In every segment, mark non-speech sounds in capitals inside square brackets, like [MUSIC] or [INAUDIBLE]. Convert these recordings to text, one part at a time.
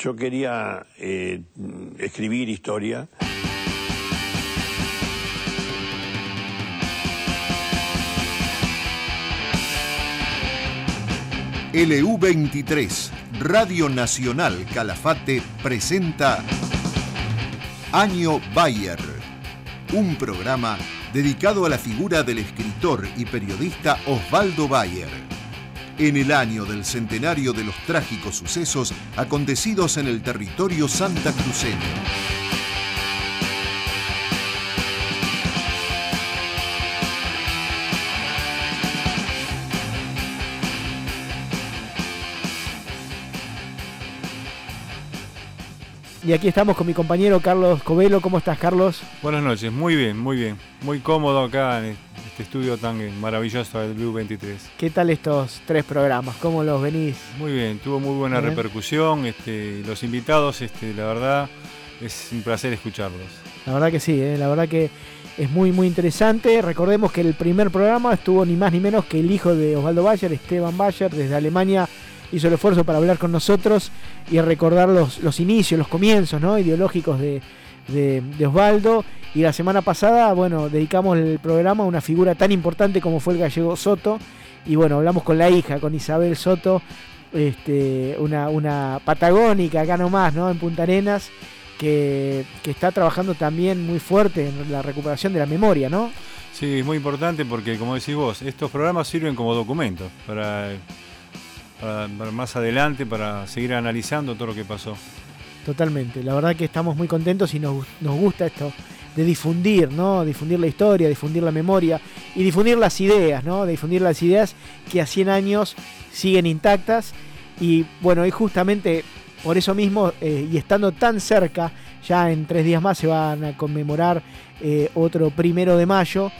yo quería eh, escribir historia. LU23, Radio Nacional Calafate, presenta Año Bayer, un programa dedicado a la figura del escritor y periodista Osvaldo Bayer en el año del centenario de los trágicos sucesos acontecidos en el territorio santacruceño. Y aquí estamos con mi compañero Carlos Covelo. ¿Cómo estás, Carlos? Buenas noches, muy bien, muy bien. Muy cómodo acá este estudio tan maravilloso del Blue 23. ¿Qué tal estos tres programas? ¿Cómo los venís? Muy bien, tuvo muy buena repercusión. Este, los invitados, este, la verdad, es un placer escucharlos. La verdad que sí, ¿eh? la verdad que es muy, muy interesante. Recordemos que el primer programa estuvo ni más ni menos que el hijo de Osvaldo Bayer, Esteban Bayer, desde Alemania hizo el esfuerzo para hablar con nosotros y recordar los, los inicios, los comienzos ¿no? ideológicos de, Osvaldo. Y la semana pasada, bueno, dedicamos el programa a una figura tan importante como fue el gallego Soto. Y bueno, hablamos con la hija, con Isabel Soto, este, una, una patagónica acá nomás, ¿no? En Punta Arenas, que, que está trabajando también muy fuerte en la recuperación de la memoria, ¿no? Sí, es muy importante porque, como decís vos, estos programas sirven como documentos para para, más adelante, para seguir analizando todo lo que pasó. Totalmente, la verdad que estamos muy contentos y nos, gusta esto de difundir, ¿no? Difundir la historia, difundir la memoria y difundir las ideas, ¿no? difundir las ideas que a 100 años siguen intactas y bueno, y justamente por eso mismo eh, y estando tan cerca, ya en tres días más se van a conmemorar eh, otro primero de mayo,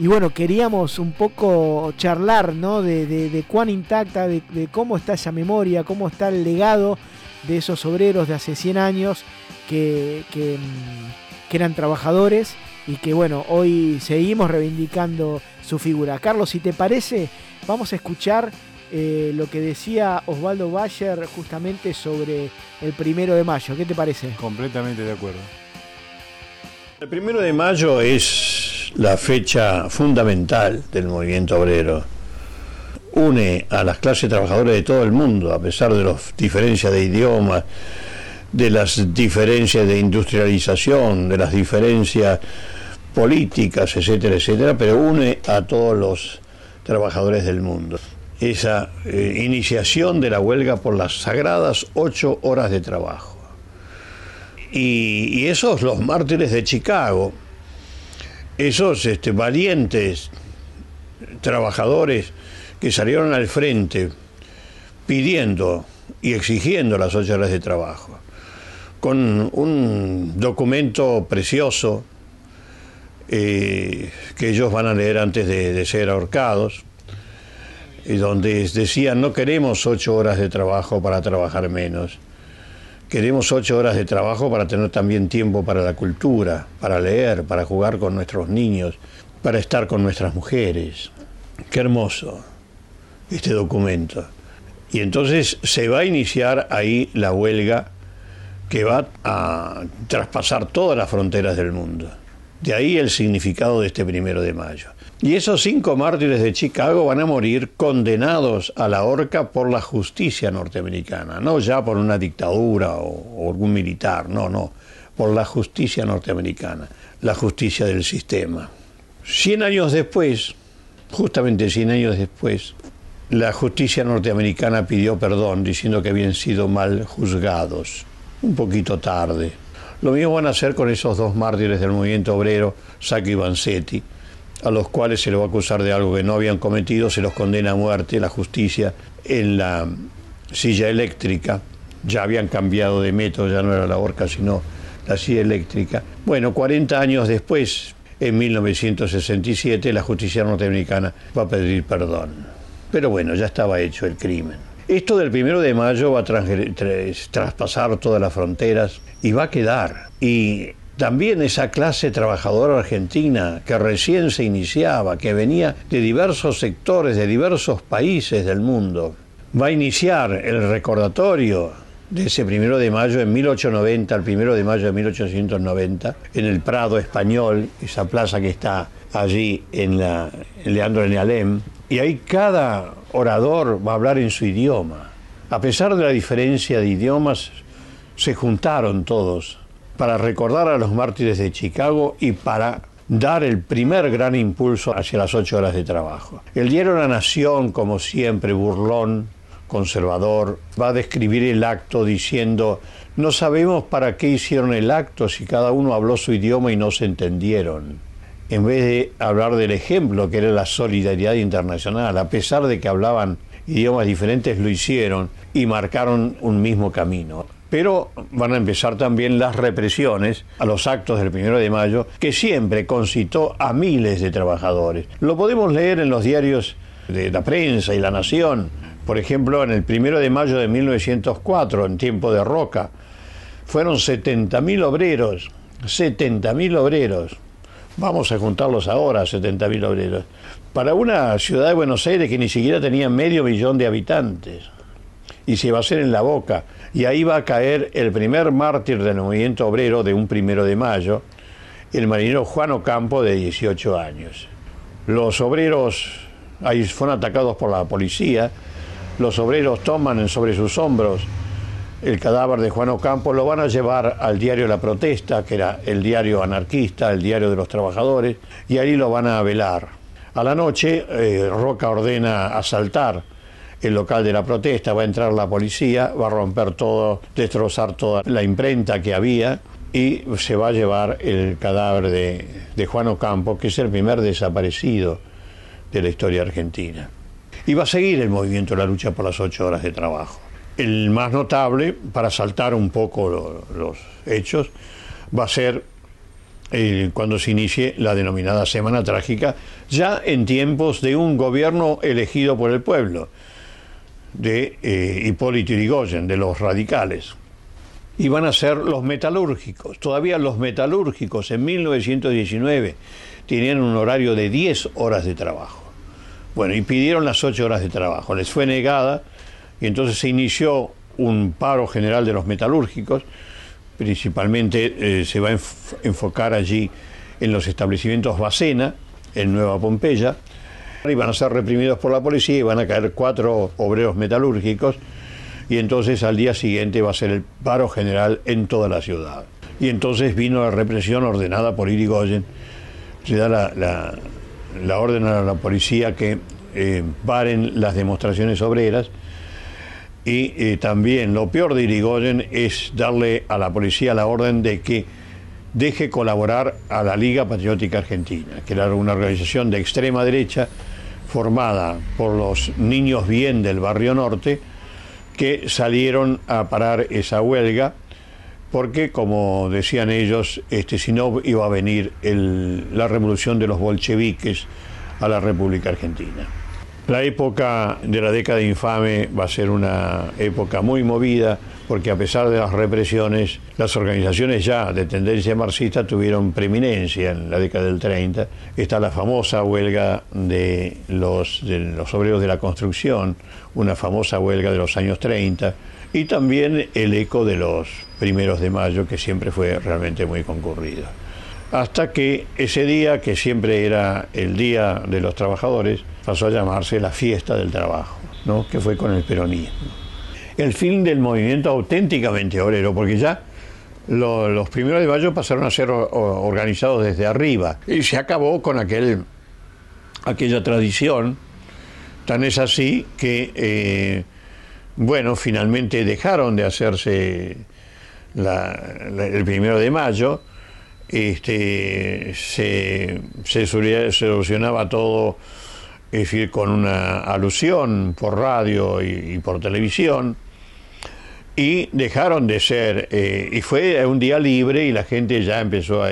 y bueno, queríamos un poco charlar, ¿no? De, cuán intacta, de, cómo está esa memoria, cómo está el legado de esos obreros de hace 100 años que, mm, que, eran trabajadores y que, bueno, hoy seguimos reivindicando su figura. Carlos, si te parece, vamos a escuchar eh, lo que decía Osvaldo Bayer justamente sobre el primero de mayo. ¿Qué te parece? Completamente de acuerdo. El primero de mayo es la fecha fundamental del movimiento obrero. Une a las clases trabajadoras de todo el mundo, a pesar de las diferencias de idioma, de las diferencias de industrialización, de las diferencias políticas, etcétera, etcétera, pero une a todos los trabajadores del mundo. Esa eh, iniciación de la huelga por las sagradas ocho horas de trabajo. Y, esos los mártires de Chicago, esos este, valientes trabajadores que salieron al frente pidiendo y exigiendo las ocho horas de trabajo, con un documento precioso eh, que ellos van a leer antes de, ser ahorcados, y donde decían no queremos ocho horas de trabajo para trabajar menos, Queremos ocho horas de trabajo para tener también tiempo para la cultura, para leer, para jugar con nuestros niños, para estar con nuestras mujeres. Qué hermoso este documento. Y entonces se va a iniciar ahí la huelga que va a traspasar todas las fronteras del mundo. De ahí el significado de este primero de mayo. Y esos cinco mártires de Chicago van a morir condenados a la horca por la justicia norteamericana, no ya por una dictadura o, algún militar, no, no, por la justicia norteamericana, la justicia del sistema. Cien años después, justamente cien años después, la justicia norteamericana pidió perdón diciendo que habían sido mal juzgados, un poquito tarde. Lo mismo van a hacer con esos dos mártires del movimiento obrero, Sacco y Vanzetti a los cuales se les va a acusar de algo que no habían cometido, se los condena a muerte, la justicia en la silla eléctrica, ya habían cambiado de método, ya no era la horca, sino la silla eléctrica. Bueno, 40 años después, en 1967, la justicia norteamericana va a pedir perdón. Pero bueno, ya estaba hecho el crimen. Esto del primero de mayo va a traspasar todas las fronteras y va a quedar. Y también esa clase trabajadora argentina que recién se iniciaba, que venía de diversos sectores, de diversos países del mundo, va a iniciar el recordatorio de ese primero de mayo en 1890 al primero de mayo de 1890 en el Prado Español, esa plaza que está allí en, la, en Leandro en Alem, y ahí cada orador va a hablar en su idioma. A pesar de la diferencia de idiomas, se juntaron todos para recordar a los mártires de Chicago y para dar el primer gran impulso hacia las ocho horas de trabajo. El diario La Nación, como siempre, burlón, conservador, va a describir el acto diciendo, no sabemos para qué hicieron el acto si cada uno habló su idioma y no se entendieron. En vez de hablar del ejemplo que era la solidaridad internacional, a pesar de que hablaban idiomas diferentes, lo hicieron y marcaron un mismo camino. Pero van a empezar también las represiones a los actos del primero de mayo, que siempre concitó a miles de trabajadores. Lo podemos leer en los diarios de la prensa y la nación. Por ejemplo, en el primero de mayo de 1904, en tiempo de Roca, fueron 70.000 obreros, 70.000 obreros. Vamos a juntarlos ahora, 70.000 obreros. Para una ciudad de Buenos Aires que ni siquiera tenía medio millón de habitantes. Y se va a hacer en la boca y ahí va a caer el primer mártir del movimiento obrero de un primero de mayo, el marinero Juan Ocampo de 18 años. Los obreros ahí fueron atacados por la policía, los obreros toman sobre sus hombros el cadáver de Juan Ocampo, lo van a llevar al diario La Protesta, que era el diario anarquista, el diario de los trabajadores, y ahí lo van a velar. A la noche, eh, Roca ordena asaltar el local de la protesta, va a entrar la policía, va a romper todo, destrozar toda la imprenta que había y se va a llevar el cadáver de, de Juan Ocampo, que es el primer desaparecido de la historia argentina. Y va a seguir el movimiento de la lucha por las ocho horas de trabajo. El más notable, para saltar un poco los hechos, va a ser eh, cuando se inicie la denominada Semana Trágica, ya en tiempos de un gobierno elegido por el pueblo de eh, Hipólito Yrigoyen, de los radicales. Y van a ser los metalúrgicos. Todavía los metalúrgicos en 1919 tenían un horario de 10 horas de trabajo. Bueno, y pidieron las 8 horas de trabajo. Les fue negada y entonces se inició un paro general de los metalúrgicos. Principalmente eh, se va a enfocar allí en los establecimientos Bacena, en Nueva Pompeya, y van a ser reprimidos por la policía y van a caer cuatro obreros metalúrgicos y entonces al día siguiente va a ser el paro general en toda la ciudad. Y entonces vino la represión ordenada por Irigoyen, se da la, orden a la policía que eh, paren las demostraciones obreras y eh, también lo peor de Irigoyen es darle a la policía la orden de que deje colaborar a la Liga Patriótica Argentina, que era una organización de extrema derecha formada por los niños bien del barrio norte que salieron a parar esa huelga porque, como decían ellos, este, si no iba a venir la revolución de los bolcheviques a la República Argentina. La época de la década infame va a ser una época muy movida porque a pesar de las represiones, las organizaciones ya de tendencia marxista tuvieron preeminencia en la década del 30. Está la famosa huelga de los, de los obreros de la construcción, una famosa huelga de los años 30, y también el eco de los primeros de mayo, que siempre fue realmente muy concurrido. Hasta que ese día, que siempre era el Día de los Trabajadores, pasó a llamarse la Fiesta del Trabajo, ¿no? que fue con el peronismo el fin del movimiento auténticamente obrero, porque ya los primeros de mayo pasaron a ser organizados desde arriba y se acabó con aquel, aquella tradición. Tan es así que, eh, bueno, finalmente dejaron de hacerse el primero de mayo, este, se, se solucionaba todo decir, con una alusión por radio y por televisión y dejaron de ser, eh, y fue un día libre y la gente ya empezó a,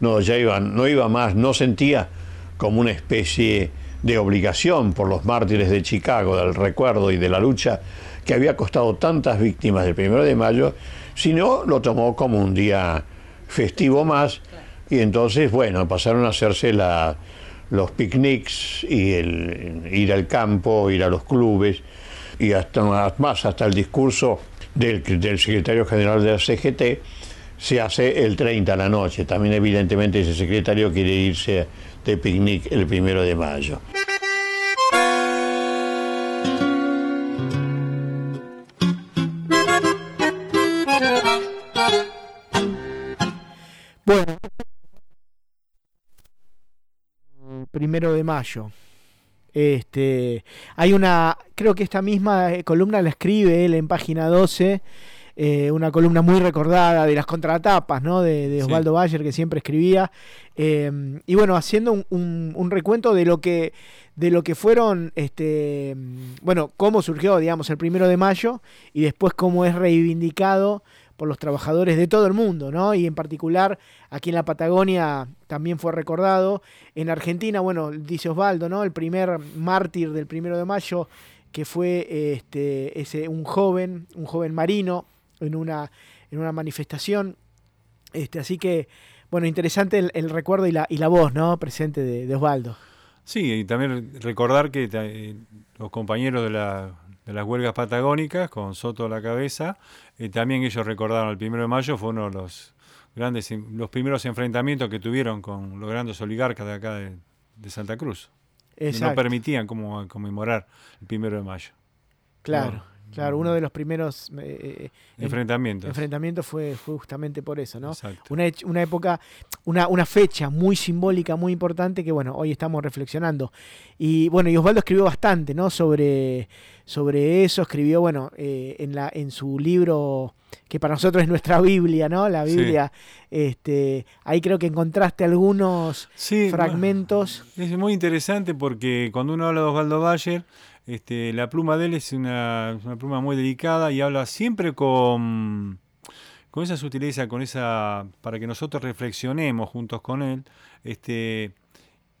no, ya iban, no iba más, no sentía como una especie de obligación por los mártires de Chicago, del recuerdo y de la lucha que había costado tantas víctimas del primero de mayo, sino lo tomó como un día festivo más y entonces, bueno, pasaron a hacerse la, los picnics y el ir al campo, ir a los clubes y hasta más, hasta el discurso del, del secretario general de la CGT se hace el 30 a la noche. También evidentemente ese secretario quiere irse de picnic el primero de mayo. Primero de mayo. Este, hay una, creo que esta misma eh, columna la escribe él en página 12, eh, una columna muy recordada de las contratapas, ¿no? De, de Sí. Osvaldo Bayer que siempre escribía. Eh, y bueno, haciendo un, un- un recuento de lo que de lo que fueron, este, bueno, cómo surgió, digamos, el primero de mayo y después cómo es reivindicado por los trabajadores de todo el mundo, ¿no? Y en particular aquí en la Patagonia también fue recordado. En Argentina, bueno, dice Osvaldo, ¿no? El primer mártir del primero de mayo, que fue este, ese, un joven, un joven marino, en una, en una manifestación. Este, así que, bueno, interesante el, recuerdo y la, y la voz, ¿no? Presente de, Osvaldo. Sí, y también recordar que eh, los compañeros de, la- de las huelgas patagónicas, con Soto a la cabeza, eh, también ellos recordaron el primero de mayo, fue uno de los grandes, los primeros enfrentamientos que tuvieron con los grandes oligarcas de acá de, de Santa Cruz. No Exacto. permitían como, conmemorar el primero de mayo. Claro, No. Claro. Uno de los primeros eh, eh, en- Enfrentamientos. enfrentamientos fue, fue justamente por eso, ¿no? Exacto. Una, época, una, una fecha muy simbólica, muy importante que, bueno, hoy estamos reflexionando. Y bueno, y Osvaldo escribió bastante, ¿no? Sobre, sobre eso, escribió, bueno, eh, en, la, en su libro, que para nosotros es nuestra Biblia, ¿no? La Sí. Biblia, este, ahí creo que encontraste algunos Sí, fragmentos. Es muy interesante porque cuando uno habla de Osvaldo Bayer, este, la pluma de él es una, pluma muy delicada y habla siempre con, con esa sutileza, con esa para que nosotros reflexionemos juntos con él, este,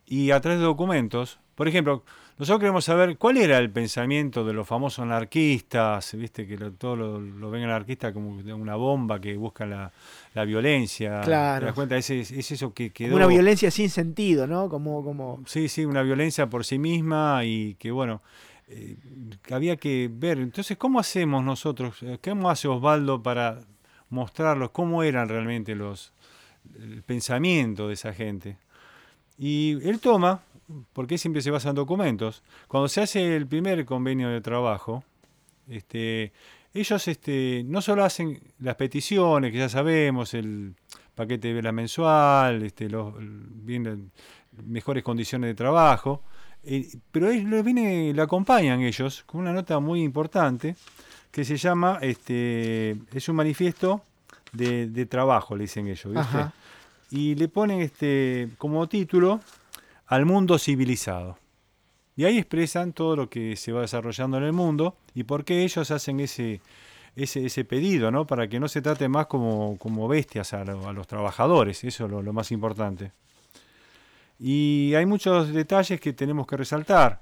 y a través de documentos. Por ejemplo, nosotros queremos saber cuál era el pensamiento de los famosos anarquistas, viste que lo- todo lo, lo ven anarquista como una bomba que busca la, la violencia. Claro. ¿Te das cuenta? Es, es- es eso que quedó. Una violencia sin sentido, ¿no? Como, como Sí, sí, una violencia por sí misma y que bueno, eh, había que ver. Entonces, ¿cómo hacemos nosotros? Eh, ¿Cómo hace Osvaldo para mostrarlos? ¿Cómo eran realmente los el pensamiento de esa gente? Y él toma, porque siempre se basa en documentos, cuando se hace el primer convenio de trabajo, este, ellos este, no solo hacen las peticiones, que ya sabemos, el paquete de vela mensual, este, los, mejores condiciones de trabajo, eh, pero ellos le, viene, le acompañan ellos con una nota muy importante que se llama, este, es un manifiesto de, de trabajo, le dicen ellos, ¿viste? Y le ponen este como título al mundo civilizado. Y ahí expresan todo lo que se va desarrollando en el mundo y por qué ellos hacen ese, ese, ese pedido, ¿no? Para que no se trate más como, como bestias a, lo- a los trabajadores, eso es lo, lo más importante. Y hay muchos detalles que tenemos que resaltar.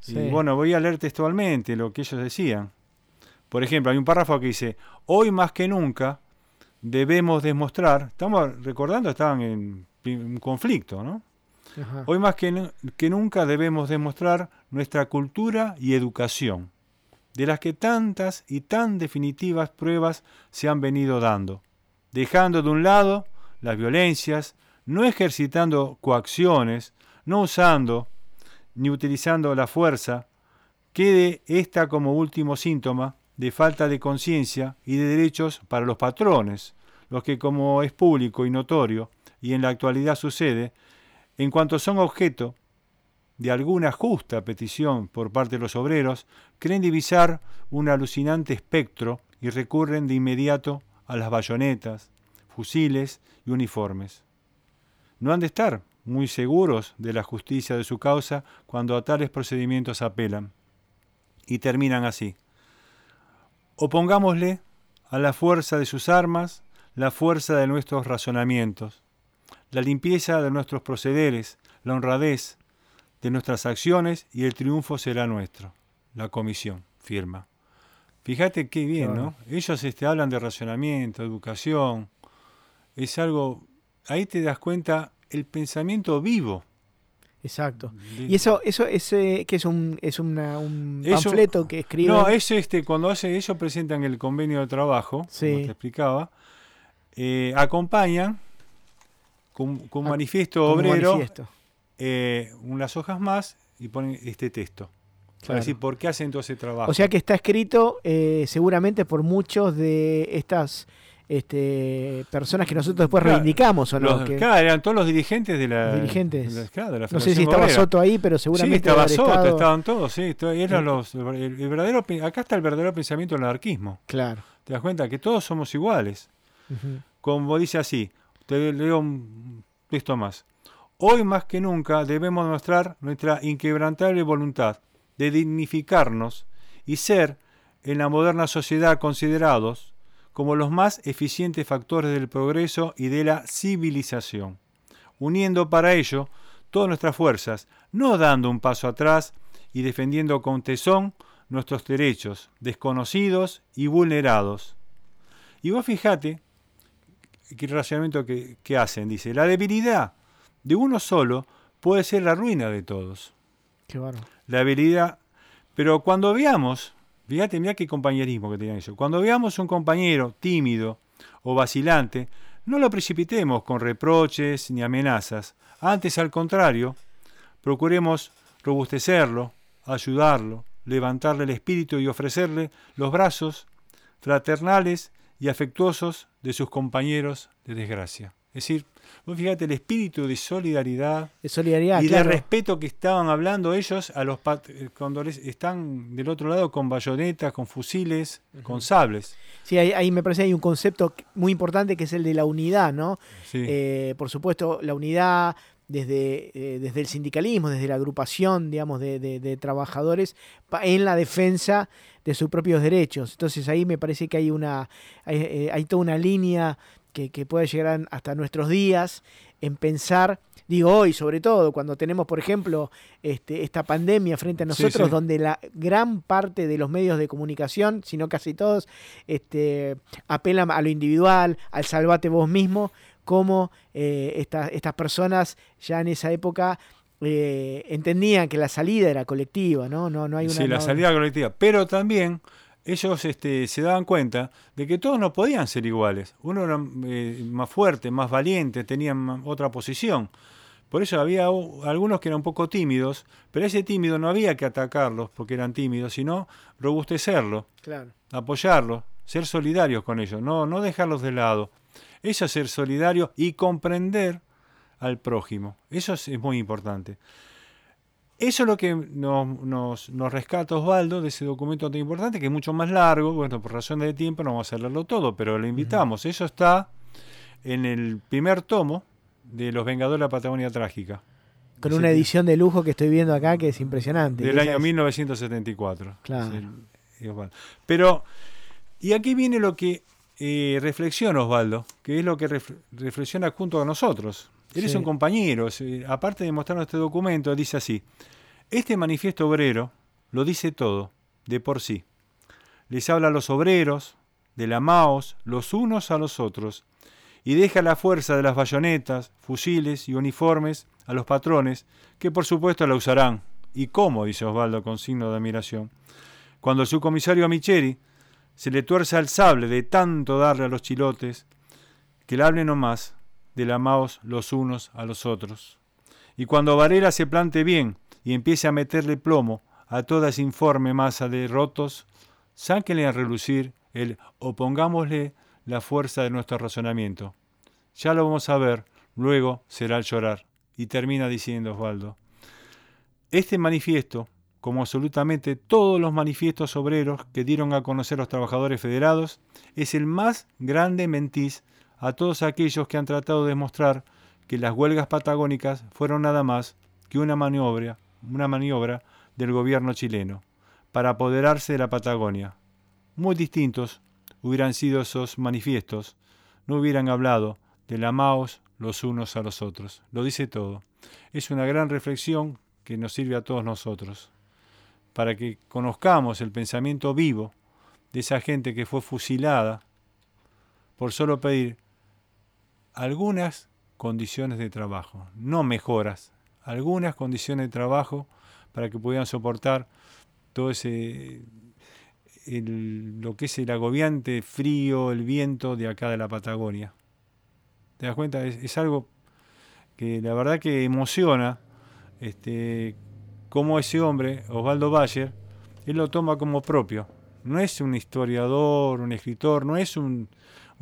Sí. Y bueno, voy a leer textualmente lo que ellos decían. Por ejemplo, hay un párrafo que dice, hoy más que nunca debemos demostrar, estamos recordando, estaban en un conflicto, ¿no? Ajá. Hoy más que, que nunca debemos demostrar nuestra cultura y educación, de las que tantas y tan definitivas pruebas se han venido dando, dejando de un lado las violencias, no ejercitando coacciones, no usando ni utilizando la fuerza, quede esta como último síntoma de falta de conciencia y de derechos para los patrones, los que como es público y notorio, y en la actualidad sucede, en cuanto son objeto de alguna justa petición por parte de los obreros, creen divisar un alucinante espectro y recurren de inmediato a las bayonetas, fusiles y uniformes. No han de estar muy seguros de la justicia de su causa cuando a tales procedimientos apelan. Y terminan así. Opongámosle a la fuerza de sus armas la fuerza de nuestros razonamientos, la limpieza de nuestros procederes, la honradez de nuestras acciones y el triunfo será nuestro. La comisión firma. Fíjate qué bien, Claro. ¿no? Ellos este, hablan de racionamiento, educación. Es algo, ahí te das cuenta el pensamiento vivo. Exacto. De- Y eso, eso, ese, que es un, es una- un Eso- panfleto que escribe. No, es este, cuando hace ellos presentan el convenio de trabajo, Sí. como te explicaba, eh, acompañan con, con un Ah, manifiesto obrero manifiesto. eh, unas hojas más y ponen este texto. Para Claro. decir por qué hacen todo ese trabajo. O sea que está escrito eh, seguramente por muchos de estas este, personas que nosotros después Claro, reivindicamos, ¿o no? Los- Que- claro, eran todos los dirigentes de la. Dirigentes. de la- claro, de la no sé si estaba Obrera. Soto ahí, pero Sí, seguramente estaba debe haber Soto, estado- estaban todos, sí. Eran Sí. los, el, el verdadero, acá está el verdadero pensamiento del anarquismo. Claro. Te das cuenta que todos somos iguales. Como dice así, te leo un texto más. Hoy más que nunca debemos mostrar nuestra inquebrantable voluntad de dignificarnos y ser en la moderna sociedad considerados como los más eficientes factores del progreso y de la civilización, uniendo para ello todas nuestras fuerzas, no dando un paso atrás y defendiendo con tesón nuestros derechos, desconocidos y vulnerados. Y vos fijate qué razonamiento que, que hacen. Dice, la debilidad de uno solo puede ser la ruina de todos. Qué bárbaro. La habilidad. Pero cuando veamos, fíjate, mira qué compañerismo que tenían ellos. Cuando veamos un compañero tímido o vacilante, no lo precipitemos con reproches ni amenazas. Antes, al contrario, procuremos robustecerlo, ayudarlo, levantarle el espíritu y ofrecerle los brazos fraternales y afectuosos de sus compañeros de desgracia. Es decir, vos fíjate el espíritu de solidaridad De solidaridad, y claro. de respeto que estaban hablando ellos a los eh, cuando les- están del otro lado con bayonetas, con fusiles, con sables. Sí, ahí, ahí me parece que hay un concepto muy importante que es el de la unidad, ¿no? Sí. Eh, por supuesto, la unidad desde, eh, desde el sindicalismo, desde la agrupación, digamos, de, de- de trabajadores en la defensa de sus propios derechos. Entonces ahí me parece que hay una, hay, hay toda una línea que, que puede llegar hasta nuestros días en pensar, digo hoy sobre todo, cuando tenemos, por ejemplo, este, esta pandemia frente a Sí, nosotros, sí. donde la gran parte de los medios de comunicación, si no casi todos, este, apelan a lo individual, al salvate vos mismo, como eh, esta- estas personas ya en esa época eh, entendían que la salida era colectiva, ¿no? No, no hay una. sí, la no- salida colectiva. Pero también ellos este, se daban cuenta de que todos no podían ser iguales. Uno era eh, más fuerte, más valiente, tenían otra posición. Por eso había algunos que eran un poco tímidos, pero ese tímido no había que atacarlos porque eran tímidos, sino robustecerlo, Claro. apoyarlos, ser solidarios con ellos, no, no dejarlos de lado. Eso es ser solidario y comprender al prójimo. Eso es, es muy importante. Eso es lo que nos, nos, nos rescata Osvaldo de ese documento tan importante, que es mucho más largo. Bueno, por razón de tiempo no vamos a leerlo todo, pero le invitamos. Eso está en el primer tomo de Los Vengadores de la Patagonia Trágica. Con una edición de lujo que estoy viendo acá que es impresionante. Del año es- 1974. Claro. Pero, y aquí viene lo que eh, reflexiona Osvaldo, que es lo que ref- reflexiona junto a nosotros. Él es Sí. un compañero, eh, aparte de mostrarnos este documento, dice así, este manifiesto obrero lo dice todo, de por sí. Les habla a los obreros, de la Maos, los unos a los otros, y deja la fuerza de las bayonetas, fusiles y uniformes a los patrones, que por supuesto la usarán. ¿Y cómo? dice Osvaldo con signo de admiración. Cuando el subcomisario Amicheri se le tuerza el sable de tanto darle a los chilotes, que le hable nomás de la Maos los unos a los otros. Y cuando Varela se plante bien y empiece a meterle plomo a toda esa informe masa de rotos, sáquenle a relucir el opongámosle la fuerza de nuestro razonamiento. Ya lo vamos a ver, luego será el llorar. Y termina diciendo Osvaldo. Este manifiesto, como absolutamente todos los manifiestos obreros que dieron a conocer los trabajadores federados, es el más grande mentiz a todos aquellos que han tratado de demostrar que las huelgas patagónicas fueron nada más que una maniobra, una maniobra del gobierno chileno para apoderarse de la Patagonia. Muy distintos hubieran sido esos manifiestos, no hubieran hablado de la Maos los unos a los otros. Lo dice todo. Es una gran reflexión que nos sirve a todos nosotros, para que conozcamos el pensamiento vivo de esa gente que fue fusilada por solo pedir algunas condiciones de trabajo, no mejoras, algunas condiciones de trabajo para que pudieran soportar todo ese lo que es el agobiante frío, el viento de acá de la Patagonia. ¿Te das cuenta? Es, algo que la verdad que emociona este, cómo ese hombre, Osvaldo Bayer, él lo toma como propio. No es un historiador, un escritor, no es un,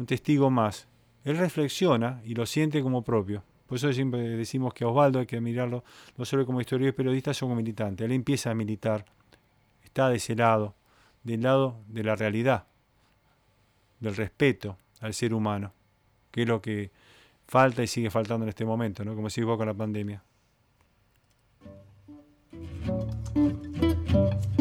testigo más. Él reflexiona y lo siente como propio. Por eso siempre decimos que Osvaldo hay que mirarlo no solo como historiador y periodista, sino como militante. Él empieza a militar, está de ese lado, del lado de la realidad, del respeto al ser humano, que es lo que falta y sigue faltando en este momento, ¿no? como sigue con la pandemia. Thank you.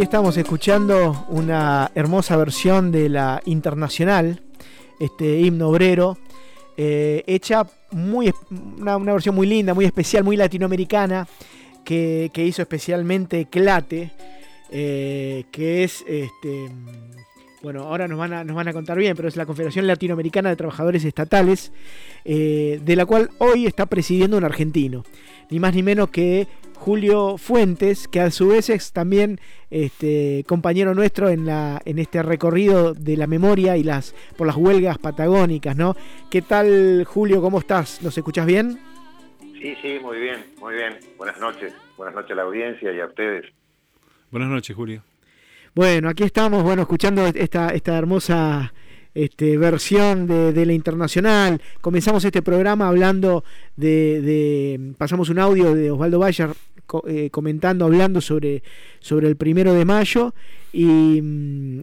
Ahí estamos escuchando una hermosa versión de la Internacional, este himno obrero, eh, hecha muy, una, versión muy linda, muy especial, muy latinoamericana, que, hizo especialmente Clate, eh, que es, este, bueno, ahora nos van, a, nos van a contar bien, pero es la Confederación Latinoamericana de Trabajadores Estatales, eh, de la cual hoy está presidiendo un argentino, ni más ni menos que Julio Fuentes, que a su vez es también este, compañero nuestro en, la, en este recorrido de la memoria y las por las huelgas patagónicas, ¿no? ¿Qué tal, Julio? ¿Cómo estás? ¿Nos escuchas bien? Sí, sí, muy bien, muy bien. Buenas noches. Buenas noches a la audiencia y a ustedes. Buenas noches, Julio. Bueno, aquí estamos, bueno, escuchando esta, esta hermosa este, versión de, la internacional. Comenzamos este programa hablando de, pasamos un audio de Osvaldo Bayer eh, comentando, hablando sobre, sobre el primero de mayo y,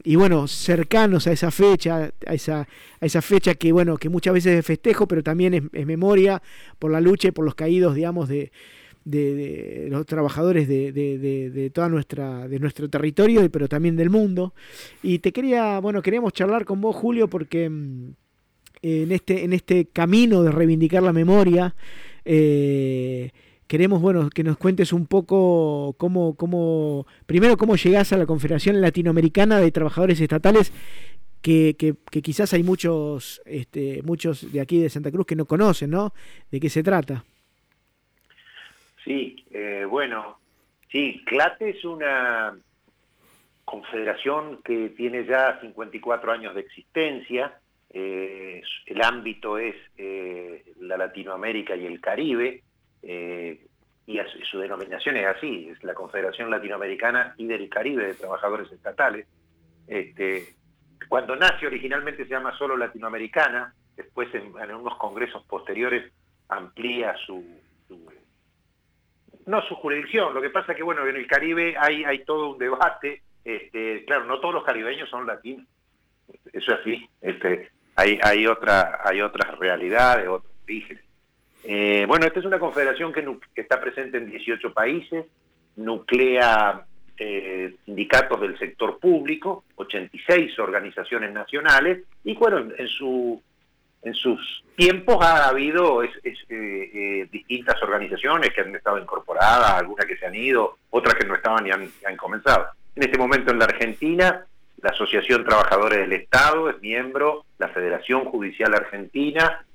y, bueno, cercanos a esa fecha, a esa, a esa fecha que bueno, que muchas veces es festejo, pero también es, memoria por la lucha y por los caídos, digamos, de, de, los trabajadores de, de, toda nuestra de nuestro territorio pero también del mundo. Y te quería bueno queríamos charlar con vos Julio porque mm, en este en este camino de reivindicar la memoria eh, queremos bueno que nos cuentes un poco cómo cómo primero cómo llegás a la Confederación Latinoamericana de Trabajadores Estatales que, que, quizás hay muchos, este, muchos de aquí de Santa Cruz que no conocen, ¿no? ¿De qué se trata? Sí, eh, bueno, sí, CLATE es una confederación que tiene ya 54 años de existencia. Eh, el ámbito es eh, la Latinoamérica y el Caribe, y su denominación es así, es la Confederación Latinoamericana y del Caribe de Trabajadores Estatales. Este, cuando nace originalmente se llama solo Latinoamericana, después en, unos congresos posteriores amplía su no su jurisdicción, lo que pasa que bueno, en el Caribe hay, hay todo un debate, este, claro, no todos los caribeños son latinos, eso es así, este, hay, hay, otra, hay otras realidades, otros orígenes. Eh, bueno, esta es una confederación que, está presente en 18 países, nuclea eh, sindicatos del sector público, 86 organizaciones nacionales, y bueno, en en sus tiempos ha habido eh, distintas organizaciones que han estado incorporadas, algunas que se han ido, otras que no estaban y han, comenzado. En este momento en la Argentina, la Asociación Trabajadores del Estado es miembro, la Federación Judicial Argentina,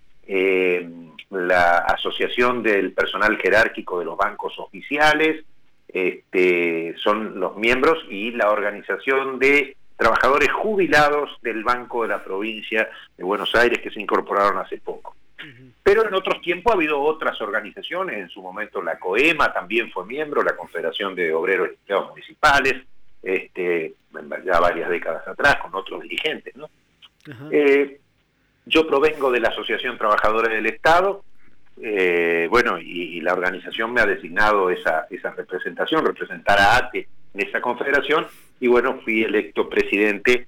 la Asociación del Personal Jerárquico de los Bancos Oficiales, este, son los miembros y la Organización de trabajadores jubilados del Banco de la Provincia de Buenos Aires que se incorporaron hace poco. Pero en otros tiempos ha habido otras organizaciones, en su momento la COEMA también fue miembro, la Confederación de Obreros y Empleados Municipales, este, ya varias décadas atrás, con otros dirigentes. ¿no? Eh, yo provengo de la Asociación Trabajadores del Estado, eh, bueno, y, la organización me ha designado esa, esa representación, representar a ATE en esa confederación, y bueno, fui electo presidente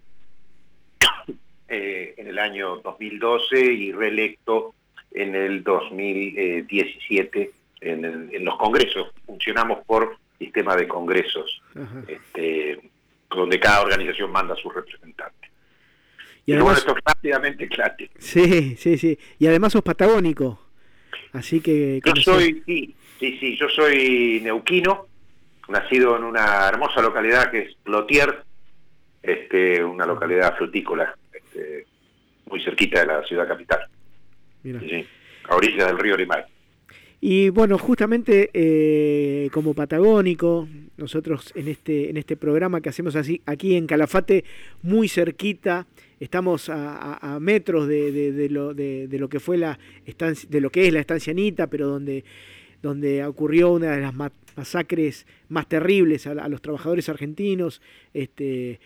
[COUGHS] eh, en el año 2012 y reelecto en el 2017 en, los congresos. Funcionamos por sistema de congresos, este, donde cada organización manda a su representante. Y además, esto rápidamente Sí, sí, sí. Y además sos patagónico. Así que... Yo soy, sí, sí, sí, yo soy neuquino, nacido en una hermosa localidad que es Plotier, este, una localidad frutícola, este, muy cerquita de la ciudad capital, a orillas del río Limay. Y bueno, justamente eh, como patagónico, nosotros en este, en este programa que hacemos así, aquí en Calafate, muy cerquita, estamos a, metros de, lo, de, lo que fue la estancia, de lo que es la estancia Anita, pero donde, donde ocurrió una de las masacres más terribles a, los trabajadores argentinos. Este,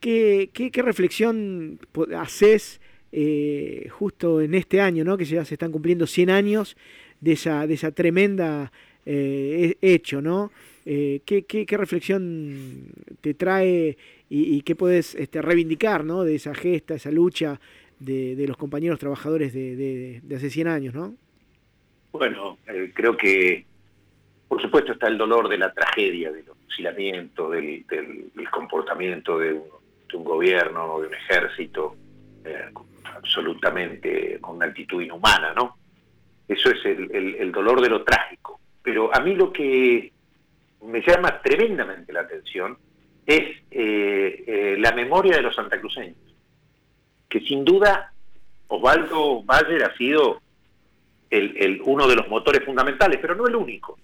¿qué, qué, reflexión haces eh, justo en este año, ¿no? que ya se están cumpliendo 100 años de esa, de esa tremenda eh, hecho? ¿no? Eh, ¿qué, qué, reflexión te trae y, qué puedes este, reivindicar ¿no? de esa gesta, esa lucha de, de los compañeros trabajadores de, de, de, hace 100 años? ¿no? Bueno, creo que por supuesto está el dolor de la tragedia, del fusilamiento, del, comportamiento de un, gobierno, de un ejército, eh, absolutamente con una actitud inhumana, ¿no? Eso es el, dolor de lo trágico. Pero a mí lo que me llama tremendamente la atención es eh, eh, la memoria de los santacruceños, que sin duda Osvaldo Bayer ha sido el, uno de los motores fundamentales, pero no el único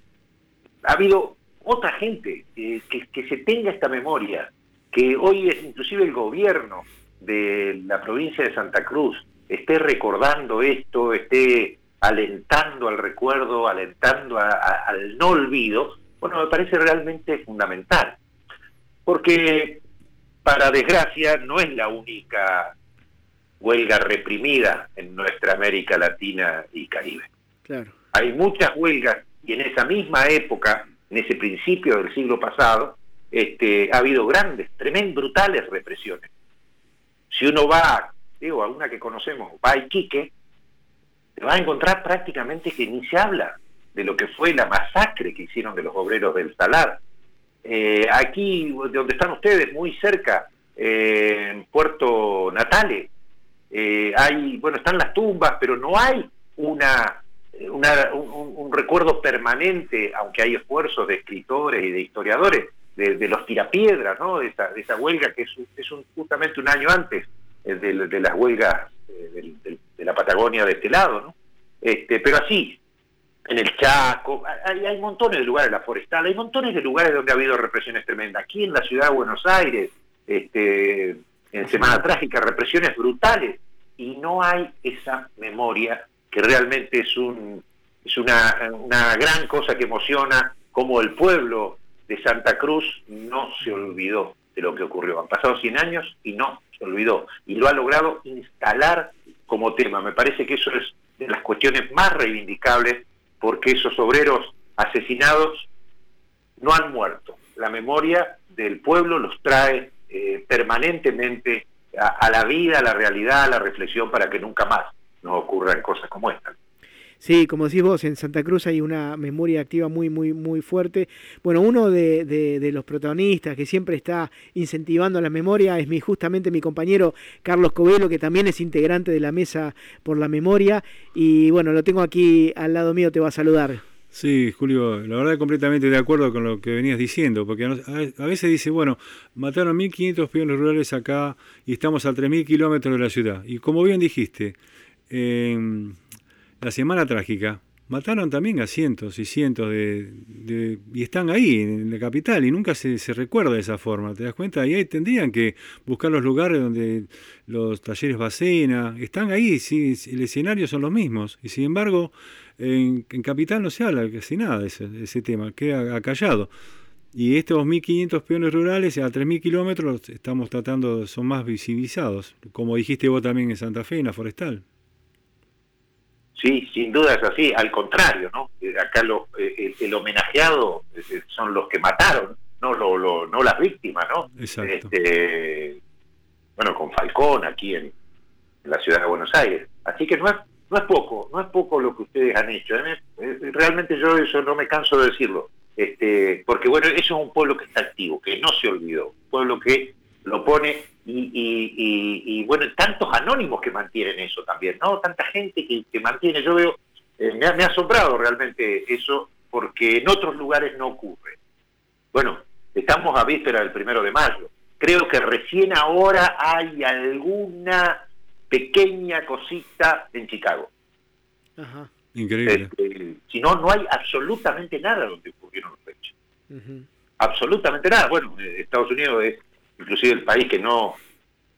ha habido otra gente que, se tenga esta memoria, que hoy es inclusive el gobierno de la provincia de Santa Cruz esté recordando esto, esté alentando al recuerdo, alentando al no olvido, bueno, me parece realmente fundamental. Porque, para desgracia, no es la única huelga reprimida en nuestra América Latina y Caribe. Claro. Hay muchas huelgas y en esa misma época, en ese principio del siglo pasado, este, ha habido grandes, tremendas, brutales represiones. Si uno va, digo, a una que conocemos, va a Iquique, te va a encontrar prácticamente que ni se habla de lo que fue la masacre que hicieron de los obreros del Salar. Eh, aquí, donde están ustedes, muy cerca, eh, en Puerto Natale, eh, hay, bueno, están las tumbas, pero no hay una, un, recuerdo permanente, aunque hay esfuerzos de escritores y de historiadores, de, los tirapiedras, ¿no? de, esa, de esa huelga que es, justamente un año antes de, las huelgas de, la Patagonia de este lado. ¿no? Este, pero así, en el Chaco, hay, hay montones de lugares, la forestal, hay montones de lugares donde ha habido represiones tremendas. Aquí en la ciudad de Buenos Aires, este, en Semana Trágica, represiones brutales, y no hay esa memoria que realmente es, un, es una, una gran cosa que emociona, como el pueblo de Santa Cruz no se olvidó de lo que ocurrió. Han pasado 100 años y no se olvidó. Y lo ha logrado instalar como tema. Me parece que eso es de las cuestiones más reivindicables porque esos obreros asesinados no han muerto. La memoria del pueblo los trae eh, permanentemente a, la vida, a la realidad, a la reflexión para que nunca más nos ocurran cosas como esta. Sí, como decís vos, en Santa Cruz hay una memoria activa muy, muy, muy fuerte. Bueno, uno de, los protagonistas que siempre está incentivando la memoria es mi, justamente mi compañero Carlos Covelo, que también es integrante de la Mesa por la Memoria. Y bueno, lo tengo aquí al lado mío, te va a saludar. Sí, Julio, la verdad completamente de acuerdo con lo que venías diciendo, porque a veces dice, bueno, mataron 1.500 peones rurales acá y estamos a 3.000 kilómetros de la ciudad. Y como bien dijiste, la Semana Trágica mataron también a cientos y cientos de, y están ahí en la capital y nunca se, se, recuerda de esa forma, ¿te das cuenta? Y ahí tendrían que buscar los lugares donde los talleres Bacena, están ahí, sí, el escenario son los mismos y sin embargo en, capital no se habla casi nada de ese, tema, queda callado. Y estos 1.500 peones rurales a 3.000 kilómetros estamos tratando, son más visibilizados, como dijiste vos también en Santa Fe, en la forestal. Sí, sin duda es así. Al contrario, ¿no? Eh, acá lo, eh, el, homenajeado eh, son los que mataron, no lo, no las víctimas, ¿no? Exacto. Este, bueno, con Falcón aquí en, la ciudad de Buenos Aires. Así que no es, no es poco, no es poco lo que ustedes han hecho. Realmente yo eso no me canso de decirlo. Este, porque bueno, eso es un pueblo que está activo, que no se olvidó, un pueblo que lo pone y, y, bueno, tantos anónimos que mantienen eso también, ¿no? Tanta gente que, mantiene, yo veo, eh, me, ha, me, ha, asombrado realmente eso, porque en otros lugares no ocurre. Bueno, estamos a víspera del primero de mayo. Creo que recién ahora hay alguna pequeña cosita en Chicago. Ajá. Increíble. Este, si no, no hay absolutamente nada donde ocurrieron los hechos. Absolutamente nada. Bueno, eh, Estados Unidos es inclusive el país que no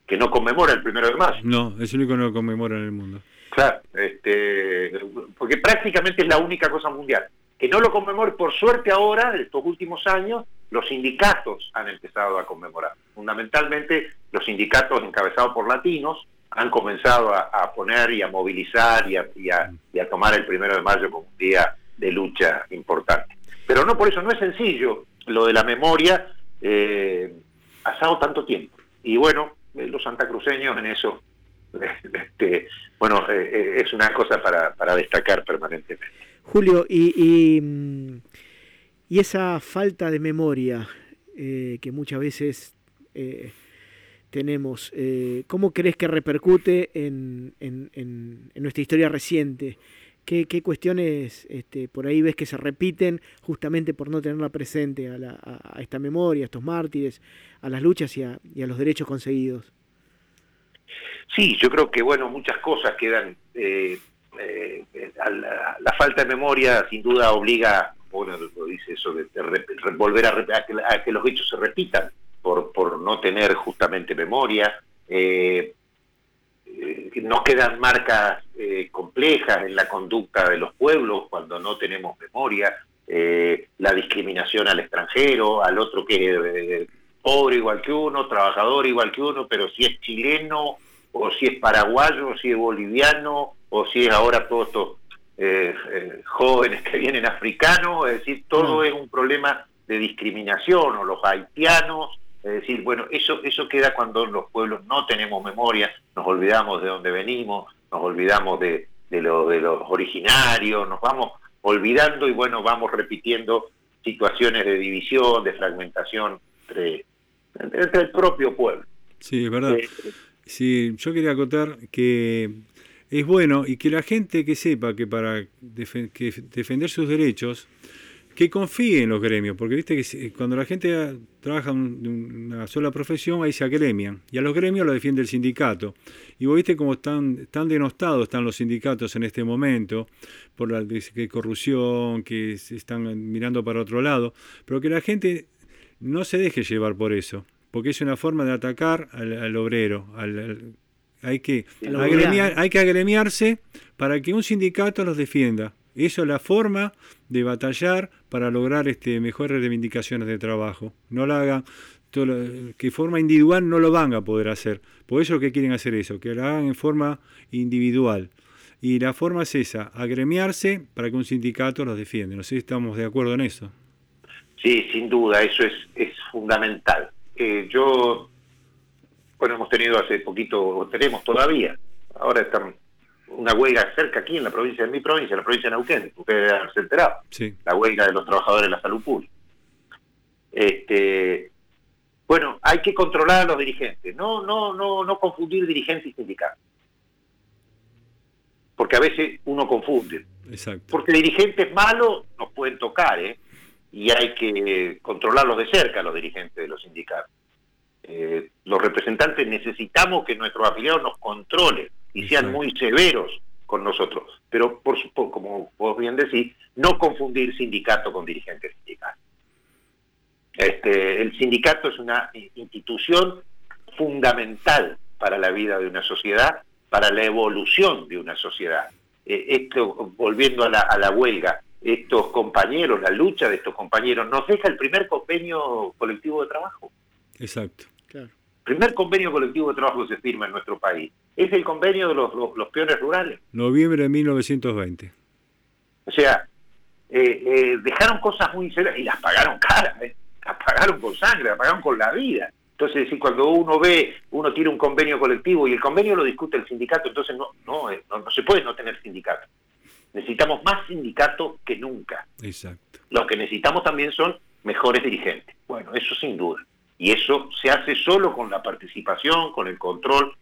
que no conmemora el primero de mayo. No, es el único que no conmemora en el mundo. Claro, este, porque prácticamente es la única cosa mundial. Que no lo conmemore, por suerte ahora, en estos últimos años, los sindicatos han empezado a conmemorar. Fundamentalmente, los sindicatos encabezados por latinos han comenzado a, poner y a movilizar y a, y, a, tomar el primero de mayo como un día de lucha importante. Pero no por eso, no es sencillo lo de la memoria. Eh, pasado tanto tiempo. Y bueno, eh, los santacruceños en eso, [LAUGHS] este, bueno, eh, eh, es una cosa para, destacar permanentemente. Julio, y, y, esa falta de memoria que muchas veces tenemos, ¿cómo crees que repercute en, en, en, en nuestra historia reciente? ¿Qué, cuestiones este, por ahí ves que se repiten justamente por no tenerla presente a, esta memoria, a estos mártires, a las luchas y a, los derechos conseguidos? Sí, yo creo que bueno, muchas cosas quedan. Eh, eh, la, falta de memoria sin duda obliga, bueno, lo dice eso, de, volver a, que, los hechos se repitan por, por no tener justamente memoria. Eh, eh, nos quedan marcas eh, complejas en la conducta de los pueblos cuando no tenemos memoria, eh, la discriminación al extranjero, al otro que es pobre igual que uno, trabajador igual que uno, pero si es chileno o si es paraguayo, o si es boliviano, o si es ahora todo esto, eh, eh, jóvenes que vienen africanos, es decir, todo es un problema de discriminación, o los haitianos, es decir, bueno, eso, eso queda cuando los pueblos no tenemos memoria, nos olvidamos de dónde venimos, nos olvidamos de, de, lo, de los originarios, nos vamos olvidando y bueno, vamos repitiendo situaciones de división, de fragmentación entre, entre el propio pueblo. Sí, es verdad. Eh, sí, yo quería acotar que es bueno y que la gente que sepa que para defender sus derechos, que confíe en los gremios, porque viste que cuando la gente trabaja en una sola profesión, ahí se agremian, y a los gremios lo defiende el sindicato. Y vos viste cómo están, tan denostados están los sindicatos en este momento, por la que corrupción, que se están mirando para otro lado, pero que la gente no se deje llevar por eso, porque es una forma de atacar al, obrero, hay que, hay que agremiarse para que un sindicato los defienda. Eso es la forma de batallar para lograr este, mejores reivindicaciones de trabajo. No lo hagan, que forma individual no lo van a poder hacer. Por eso que quieren hacer eso, que lo hagan en forma individual. Y la forma es esa, agremiarse para que un sindicato los defienda. No sé si estamos de acuerdo en eso. Sí, sin duda, eso es, es fundamental. Eh, yo, bueno, hemos tenido hace poquito, tenemos todavía, ahora estamos una huelga cerca aquí en la provincia de mi provincia, en la provincia de Neuquén, ustedes han enterado, sí. la huelga de los trabajadores de la salud pública. Este, bueno, hay que controlar a los dirigentes, no, no, no, no confundir dirigente y sindicato. Porque a veces uno confunde. Exacto. Porque dirigentes malos nos pueden tocar, ¿eh? Y hay que controlarlos de cerca, los dirigentes de los sindicatos. Eh, los representantes necesitamos que nuestros afiliados nos controlen y sean muy severos con nosotros. Pero, por, como vos bien decís, no confundir sindicato con dirigente sindical. Este, el sindicato es una institución fundamental para la vida de una sociedad, para la evolución de una sociedad. Eh, esto, volviendo a la, a la huelga, estos compañeros, la lucha de estos compañeros, nos deja el primer convenio colectivo de trabajo. Exacto. Primer convenio colectivo de trabajo que se firma en nuestro país es el convenio de los, los, peones rurales. Noviembre de 1920. O sea, eh, eh, dejaron cosas muy serias y las pagaron caras, ¿eh? las pagaron con sangre, las pagaron con la vida. Entonces, si cuando uno ve, uno tiene un convenio colectivo y el convenio lo discute el sindicato, entonces no, no, no, se puede no tener sindicato. Necesitamos más sindicato que nunca. Exacto. Lo que necesitamos también son mejores dirigentes. Bueno, eso sin duda. Y eso se hace solo con la participación, con el control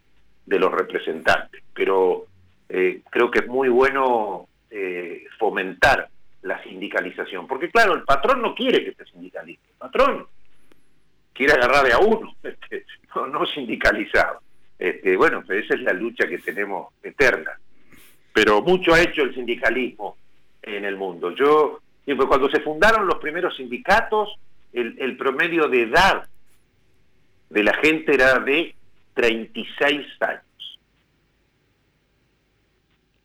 de los representantes. Pero eh, creo que es muy bueno eh, fomentar la sindicalización, porque claro, el patrón no quiere que se sindicalice, el patrón quiere agarrar de a uno, [LAUGHS] este, no, sindicalizado. Este, bueno, pues esa es la lucha que tenemos eterna. Pero mucho ha hecho el sindicalismo en el mundo. Yo, cuando se fundaron los primeros sindicatos, el promedio de edad de la gente era de 36 años.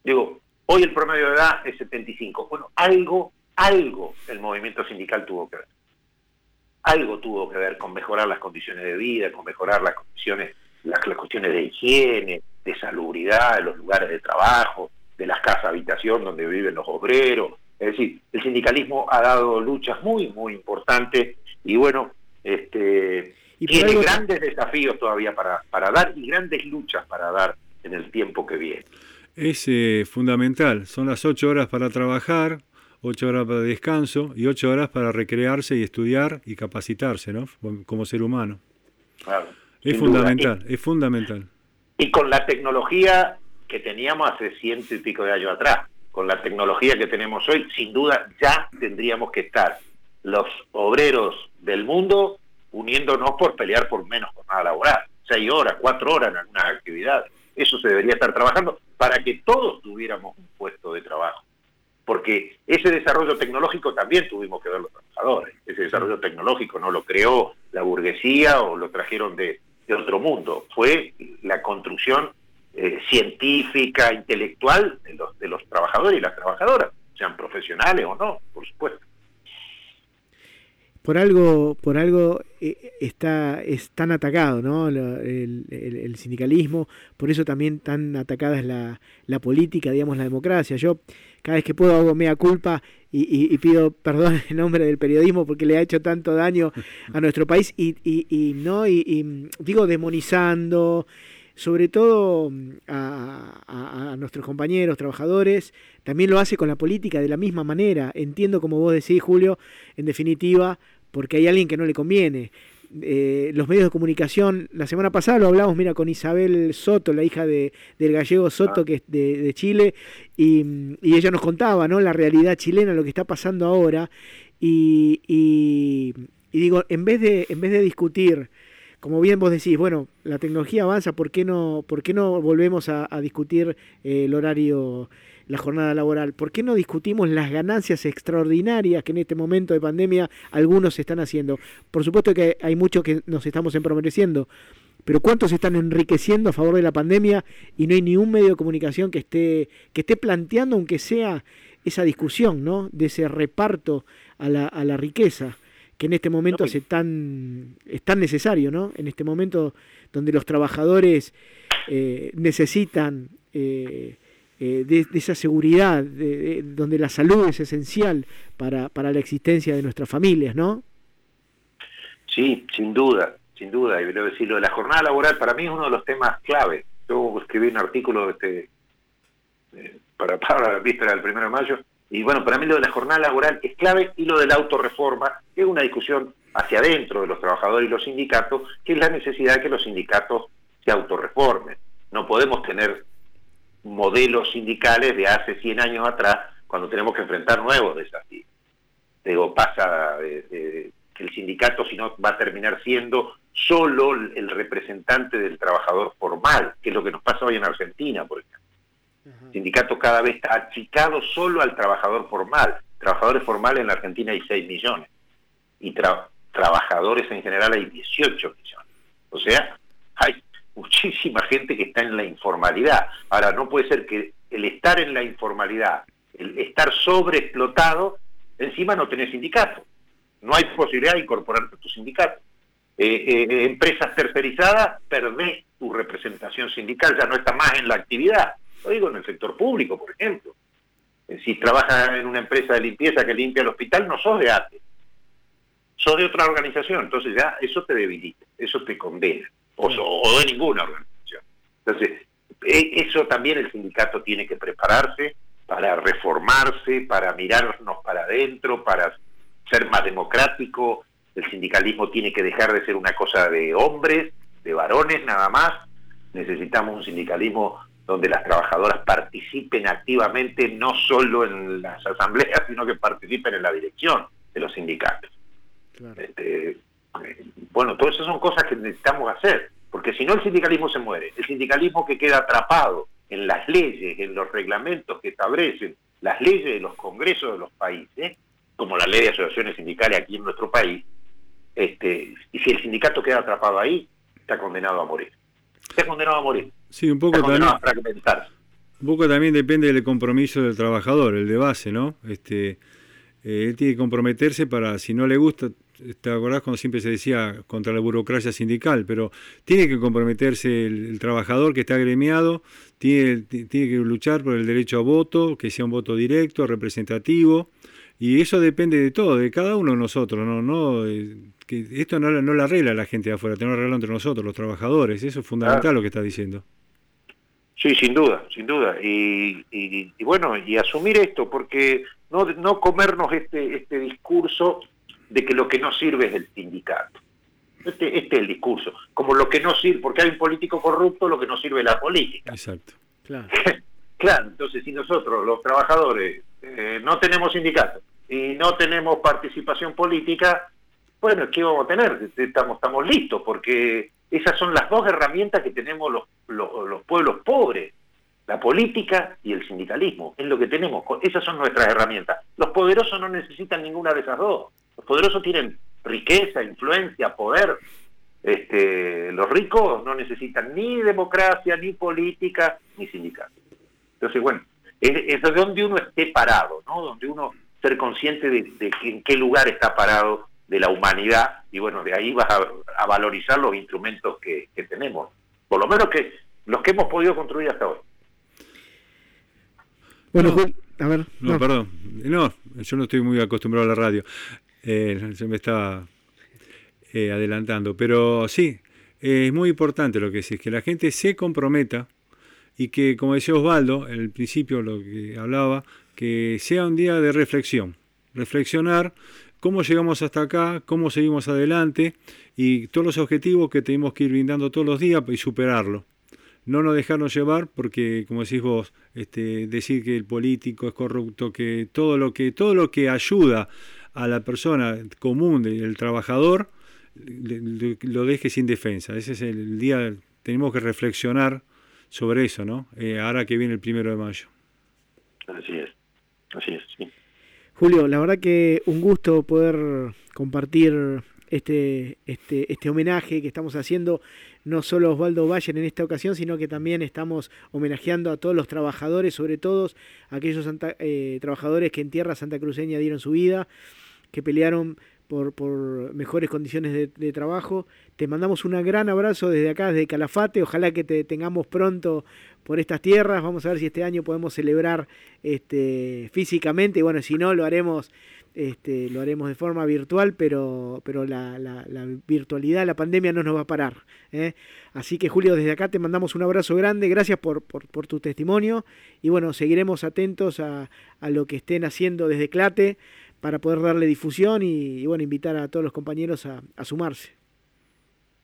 Digo, hoy el promedio de edad es 75. Bueno, algo, algo el movimiento sindical tuvo que ver. Algo tuvo que ver con mejorar las condiciones de vida, con mejorar las condiciones, las, cuestiones de higiene, de salubridad, de los lugares de trabajo, de las casas habitación donde viven los obreros. Es decir, el sindicalismo ha dado luchas muy, muy importantes y bueno, este, y tiene grandes desafíos todavía para, para dar y grandes luchas para dar en el tiempo que viene. Es eh, fundamental, son las ocho horas para trabajar, ocho horas para descanso y ocho horas para recrearse y estudiar y capacitarse, ¿no? Como ser humano. Claro, es fundamental, es fundamental. Y con la tecnología que teníamos hace ciento y pico de años atrás, con la tecnología que tenemos hoy, sin duda ya tendríamos que estar los obreros del mundo uniéndonos por pelear por menos jornada laboral, seis horas, cuatro horas en algunas actividades. Eso se debería estar trabajando para que todos tuviéramos un puesto de trabajo. Porque ese desarrollo tecnológico también tuvimos que ver los trabajadores. Ese desarrollo tecnológico no lo creó la burguesía o lo trajeron de, otro mundo. Fue la construcción eh, científica, intelectual de los, de los trabajadores y las trabajadoras, sean profesionales o no, por supuesto. Por algo, por algo eh, está, es tan atacado ¿no? el, sindicalismo, por eso también tan atacada es la, la, política, digamos, la democracia. Yo cada vez que puedo hago mea culpa y, pido perdón en nombre del periodismo porque le ha hecho tanto daño a nuestro país y, y no y, digo demonizando sobre todo a, a, nuestros compañeros, trabajadores, también lo hace con la política de la misma manera. Entiendo, como vos decís, Julio, en definitiva, porque hay alguien que no le conviene. Eh, los medios de comunicación, la semana pasada lo hablamos, mira, con Isabel Soto, la hija de, del gallego Soto, ah. que es de, Chile, y, ella nos contaba, ¿no? La realidad chilena, lo que está pasando ahora, y, y, digo, en vez de, en vez de discutir, como bien vos decís, bueno, la tecnología avanza, ¿por qué no, por qué no volvemos a, discutir eh, el horario la jornada laboral. ¿Por qué no discutimos las ganancias extraordinarias que en este momento de pandemia algunos están haciendo? Por supuesto que hay muchos que nos estamos emprometeciendo, pero ¿cuántos están enriqueciendo a favor de la pandemia y no hay ni un medio de comunicación que esté, que esté planteando, aunque sea esa discusión, ¿no? De ese reparto a la, a la riqueza que en este momento hace tan, es tan necesario, ¿no? En este momento donde los trabajadores eh, necesitan eh, eh, de, esa seguridad, de, donde la salud es esencial para, para la existencia de nuestras familias, ¿no? Sí, sin duda, sin duda. Y decirlo, la jornada laboral para mí es uno de los temas clave. Yo escribí un artículo este, eh, para, [LAUGHS] para la víspera del primero de mayo, y bueno, para mí lo de la jornada laboral es clave y lo de la autorreforma es una discusión hacia adentro de los trabajadores y los sindicatos, que es la necesidad de que los sindicatos se autorreformen. No podemos tener modelos sindicales de hace 100 años atrás, cuando tenemos que enfrentar nuevos desafíos. Digo, pasa que el sindicato, si no, va a terminar siendo solo el representante del trabajador formal, que es lo que nos pasa hoy en Argentina, por ejemplo. Sindicato cada vez está achicado solo al trabajador formal. Trabajadores formales en la Argentina hay 6 millones y trabajadores en general hay 18 millones. O sea, hay muchísima gente que está en la informalidad. Ahora, no puede ser que el estar en la informalidad, el estar sobreexplotado, encima no tenés sindicato. No hay posibilidad de incorporarte a tu sindicato. Eh, eh, empresas tercerizadas, perdés tu representación sindical, ya no está más en la actividad. Lo digo en el sector público, por ejemplo. Eh, si trabajas en una empresa de limpieza que limpia el hospital, no sos de ATE. Sos de otra organización. Entonces ya eso te debilita, eso te condena o, de ninguna organización. Entonces, e, eso también el sindicato tiene que prepararse para reformarse, para mirarnos para adentro, para ser más democrático. El sindicalismo tiene que dejar de ser una cosa de hombres, de varones nada más. Necesitamos un sindicalismo donde las trabajadoras participen activamente, no solo en las asambleas, sino que participen en la dirección de los sindicatos. Este, bueno, todas esas son cosas que necesitamos hacer, porque si no el sindicalismo se muere. El sindicalismo que queda atrapado en las leyes, en los reglamentos que establecen las leyes de los congresos de los países, como la ley de asociaciones sindicales aquí en nuestro país, este, y si el sindicato queda atrapado ahí, está condenado a morir. Está condenado a morir. Sí, un poco también. Un poco también depende del compromiso del trabajador, el de base, ¿no? Este, eh, él tiene que comprometerse para, si no le gusta, ¿te acordás cuando siempre se decía contra la burocracia sindical? Pero tiene que comprometerse el, trabajador que está agremiado, tiene, tiene, que luchar por el derecho a voto, que sea un voto directo, representativo, y eso depende de todo, de cada uno de nosotros, ¿no? no eh, que esto no, no lo arregla la gente de afuera, tenemos que arreglarlo entre nosotros, los trabajadores, eso es fundamental lo que está diciendo. Sí, sin duda, sin duda. Y, y, bueno, y asumir esto, porque no, no comernos este, este discurso de que lo que no sirve es el sindicato. Este, este es el discurso. Como lo que no sirve, porque hay un político corrupto, lo que no sirve es la política. Exacto. Claro. [LAUGHS] claro, entonces si nosotros, los trabajadores, eh, no tenemos sindicato y no tenemos participación política, bueno, ¿qué vamos a tener? Estamos, estamos listos, porque esas son las dos herramientas que tenemos los, los, los pueblos pobres la política y el sindicalismo, es lo que tenemos, esas son nuestras herramientas. Los poderosos no necesitan ninguna de esas dos. Los poderosos tienen riqueza, influencia, poder. Este, los ricos no necesitan ni democracia, ni política, ni sindicato. Entonces, bueno, es, donde uno esté parado, ¿no? Donde uno ser consciente de, en qué lugar está parado de la humanidad y bueno, de ahí vas a, valorizar los instrumentos que, tenemos, por lo menos que los que hemos podido construir hasta hoy. Bueno, a ver. No, perdón. No, yo no estoy muy acostumbrado a la radio. Eh, se me está eh, adelantando. Pero sí, es muy importante lo que decís, que la gente se comprometa y que, como decía Osvaldo, en el principio lo que hablaba, que sea un día de reflexión. Reflexionar cómo llegamos hasta acá, cómo seguimos adelante y todos los objetivos que tenemos que ir brindando todos los días y superarlo. No nos dejarnos llevar porque, como decís vos, este, decir que el político es corrupto, que todo lo que, todo lo que ayuda a la persona común, el trabajador, lo deje sin defensa. Ese es el día, tenemos que reflexionar sobre eso, ¿no? Eh, ahora que viene el primero de mayo. Así es, así es, sí. Julio, la verdad que un gusto poder compartir este, este, este homenaje que estamos haciendo, no solo a Osvaldo Bayer en esta ocasión, sino que también estamos homenajeando a todos los trabajadores, sobre todo aquellos eh, trabajadores que en tierra santa cruceña dieron su vida, que pelearon por, por mejores condiciones de, trabajo. Te mandamos un gran abrazo desde acá, desde Calafate. Ojalá que te tengamos pronto por estas tierras. Vamos a ver si este año podemos celebrar este, físicamente. Y bueno, si no, lo haremos. Este, lo haremos de forma virtual, pero, pero la, la, virtualidad, la pandemia no nos va a parar. ¿eh? Así que Julio, desde acá te mandamos un abrazo grande, gracias por, por, tu testimonio y bueno, seguiremos atentos a, a, lo que estén haciendo desde Clate para poder darle difusión y, bueno, invitar a todos los compañeros a, sumarse.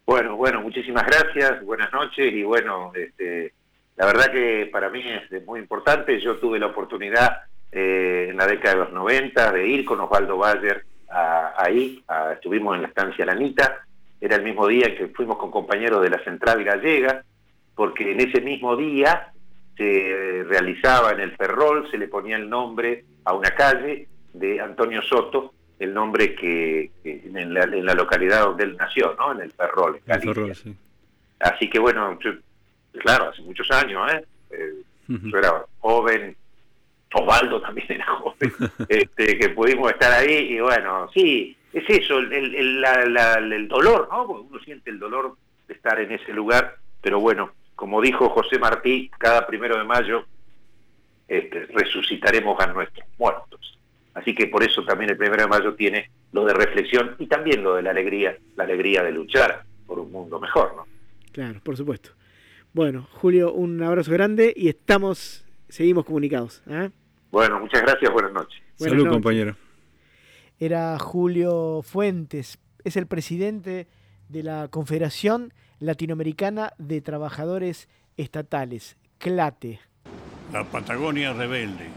Bueno, bueno, muchísimas gracias, buenas noches y bueno, este, la verdad que para mí es muy importante, yo tuve la oportunidad eh, en la década de los 90 de ir con Osvaldo Bayer ahí, estuvimos en la estancia Lanita, era el mismo día que fuimos con compañeros de la Central Gallega, porque en ese mismo día se realizaba en el Ferrol, se le ponía el nombre a una calle de Antonio Soto, el nombre que, en, la, localidad donde él nació, ¿no? En el Ferrol, Así que bueno, claro, hace muchos años, ¿eh? eh yo era joven, Osvaldo también era joven, [LAUGHS] este, que pudimos estar ahí y bueno, sí, es eso, el, el, el dolor, ¿no? Porque uno siente el dolor de estar en ese lugar, pero bueno, como dijo José Martí, cada primero de mayo este, resucitaremos a nuestros muertos. Así que por eso también el 1 de mayo tiene lo de reflexión y también lo de la alegría, la alegría de luchar por un mundo mejor, ¿no? Claro, por supuesto. Bueno, Julio, un abrazo grande y estamos, seguimos comunicados. ¿eh? Bueno, muchas gracias, buenas noches. Salud, compañero. Era Julio Fuentes, es el presidente de la Confederación Latinoamericana de Trabajadores Estatales, CLATE. La Patagonia Rebelde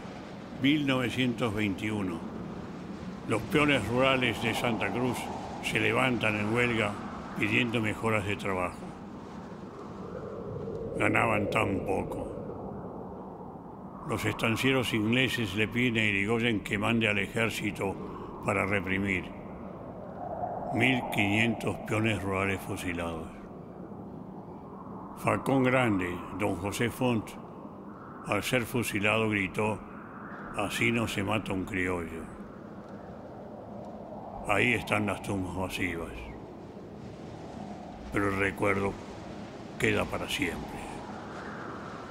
1921. Los peones rurales de Santa Cruz se levantan en huelga pidiendo mejoras de trabajo. Ganaban tan poco. Los estancieros ingleses le piden a Irigoyen que mande al ejército para reprimir. 1.500 peones rurales fusilados. Falcón Grande, don José Font, al ser fusilado gritó Así no se mata un criollo. Ahí están las tumbas masivas. Pero el recuerdo queda para siempre.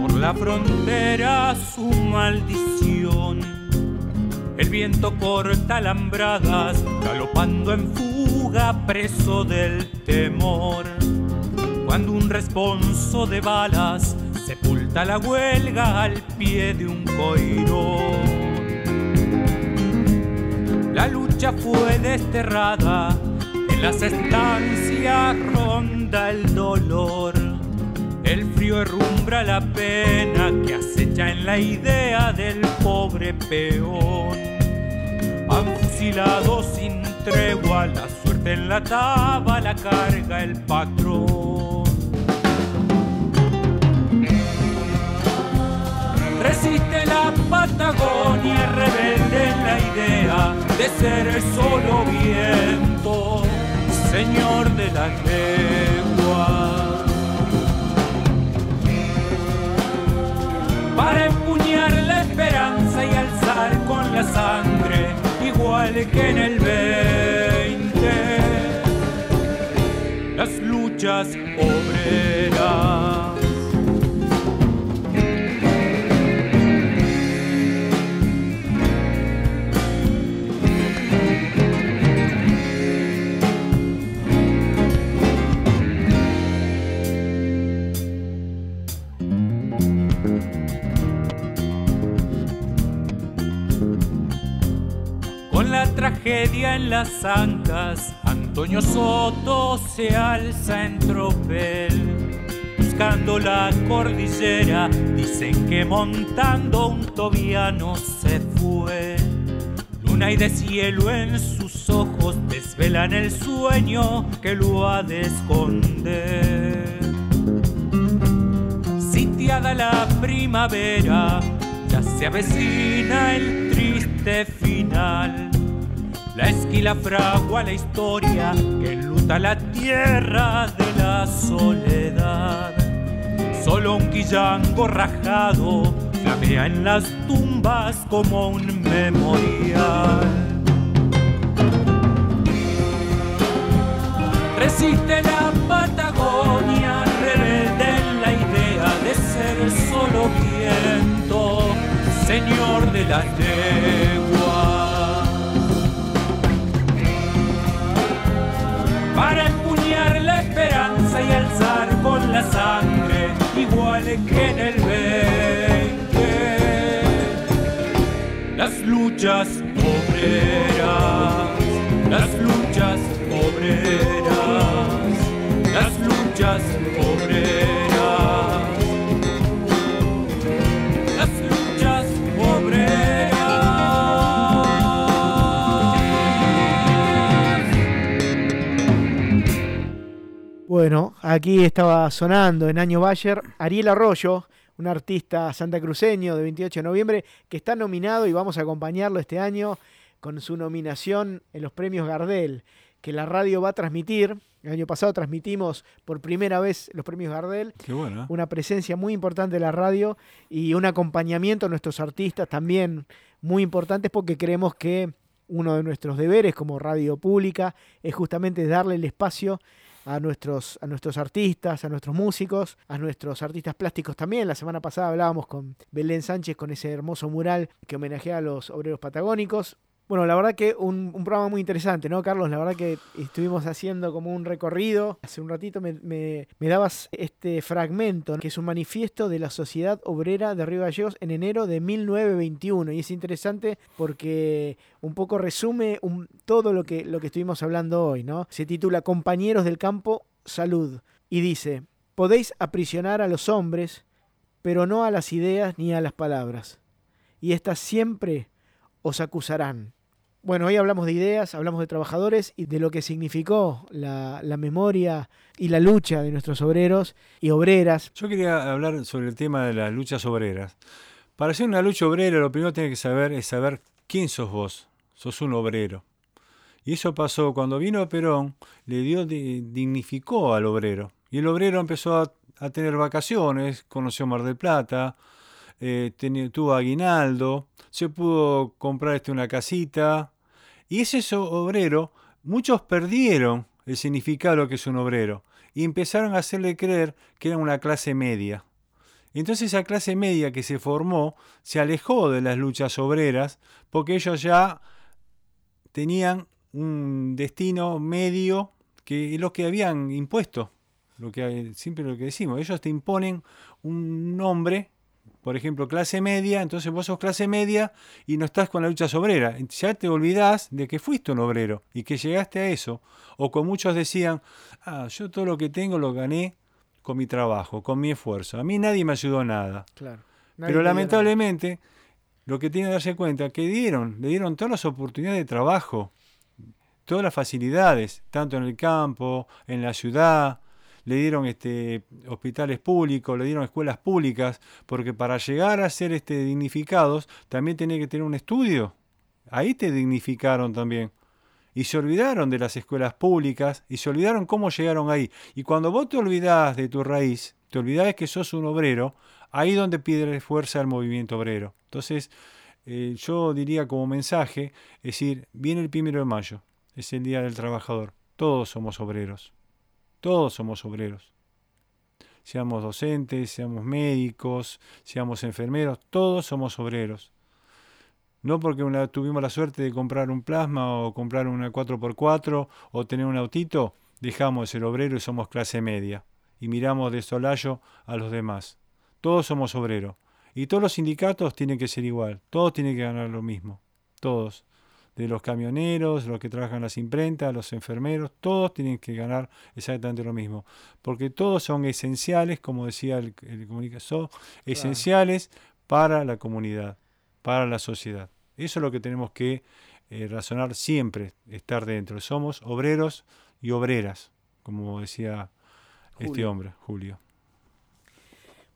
por la frontera su maldición. El viento corta alambradas, galopando en fuga, preso del temor. Cuando un responso de balas sepulta la huelga al pie de un coirón. La lucha fue desterrada, en las estancias ronda el dolor el frío herrumbra la pena que acecha en la idea del pobre peón. Han sin tregua la suerte te enlataba la carga el patrón. Resiste la Patagonia, rebelde en la idea de ser solo viento, señor de la legua. Para empuñar la esperanza y alzar con la sangre, igual que en el 20, las luchas obreras. Tragedia en las ancas, Antonio Soto se alza en tropel. Buscando la cordillera, dicen que montando un tobiano se fue. Luna y de cielo en sus ojos desvelan el sueño que lo ha de esconder. Sitiada la primavera, ya se avecina el triste final. La esquila fragua la historia que luta la tierra de la soledad. Solo un quillango rajado flamea en las tumbas como un memorial. Resiste la Patagonia, rebelde en la idea de ser solo viento, señor de la legua. Sangre, igual que en el 20 las luchas obreras, las luchas obreras, las luchas obreras, las luchas obreras. Bueno, aquí estaba sonando en Año Bayer Ariel Arroyo, un artista santacruceño de 28 de noviembre que está nominado y vamos a acompañarlo este año con su nominación en los premios Gardel, que la radio va a transmitir. El año pasado transmitimos por primera vez los premios Gardel, Qué bueno. ¿eh? una presencia muy importante de la radio y un acompañamiento a nuestros artistas también muy importantes porque creemos que uno de nuestros deberes como radio pública es justamente darle el espacio a nuestros, a nuestros artistas, a nuestros músicos, a nuestros artistas plásticos también. La semana pasada hablábamos con Belén Sánchez con ese hermoso mural que homenajea a los obreros patagónicos. Bueno, la verdad que un, programa muy interesante, ¿no, Carlos? La verdad que estuvimos haciendo como un recorrido. Hace un ratito me, me- me dabas este fragmento, que es un manifiesto de la Sociedad Obrera de Río Gallegos en enero de 1921. Y es interesante porque un poco resume todo lo que, lo que estuvimos hablando hoy, ¿no? Se titula Compañeros del Campo, Salud. Y dice, podéis aprisionar a los hombres, pero no a las ideas ni a las palabras. Y éstas siempre os acusarán. Bueno, hoy hablamos de ideas, hablamos de trabajadores y de lo que significó la, la memoria y la lucha de nuestros obreros y obreras. Yo quería hablar sobre el tema de las luchas obreras. Para ser una lucha obrera, lo primero que tienes que saber es saber quién sos vos. Sos un obrero. Y eso pasó cuando vino Perón, le dio, di- dignificó al obrero. Y el obrero empezó a, a tener vacaciones, conoció Mar del Plata, eh, tuvo aguinaldo, se pudo comprar este, una casita. Y ese obrero, muchos perdieron el significado de lo que es un obrero y empezaron a hacerle creer que era una clase media. Entonces esa clase media que se formó se alejó de las luchas obreras porque ellos ya tenían un destino medio que es lo que habían impuesto. Lo que siempre lo que decimos, ellos te imponen un nombre, por ejemplo, clase media, entonces vos sos clase media y no estás con la lucha obrera. Ya te olvidás de que fuiste un obrero y que llegaste a eso. O con muchos decían, ah, yo todo lo que tengo lo gané con mi trabajo, con mi esfuerzo. A mí nadie me ayudó nada. Claro. Pero lamentablemente, lo que tienen que darse cuenta que dieron, le dieron todas las oportunidades de trabajo. todas las facilidades, tanto en el campo, en la ciudad, le dieron este, hospitales públicos, le dieron escuelas públicas, porque para llegar a ser este, dignificados también tenía que tener un estudio. Ahí te dignificaron también. Y se olvidaron de las escuelas públicas y se olvidaron cómo llegaron ahí. Y cuando vos te olvidás de tu raíz, te olvidás que sos un obrero, ahí donde pide fuerza el movimiento obrero. Entonces, eh, yo diría como mensaje, es decir, viene el primero de mayo, es el Día del Trabajador. Todos somos obreros. Todos somos obreros. Seamos docentes, seamos médicos, seamos enfermeros, todos somos obreros. No porque tuvimos la suerte de comprar un plasma o comprar una 4x4 o tener un autito, dejamos de ser obrero y somos clase media. Y miramos de solayo a los demás. Todos somos obreros. Y todos los sindicatos tienen que ser igual. Todos tienen que ganar lo mismo. Todos. De los camioneros, los que trabajan las imprentas, los enfermeros, todos tienen que ganar exactamente lo mismo. Porque todos son esenciales, como decía el, el comunicador, esenciales para la comunidad para la sociedad. Eso es lo que tenemos que eh, razonar siempre, estar dentro. Somos obreros y obreras, como decía este hombre, Julio.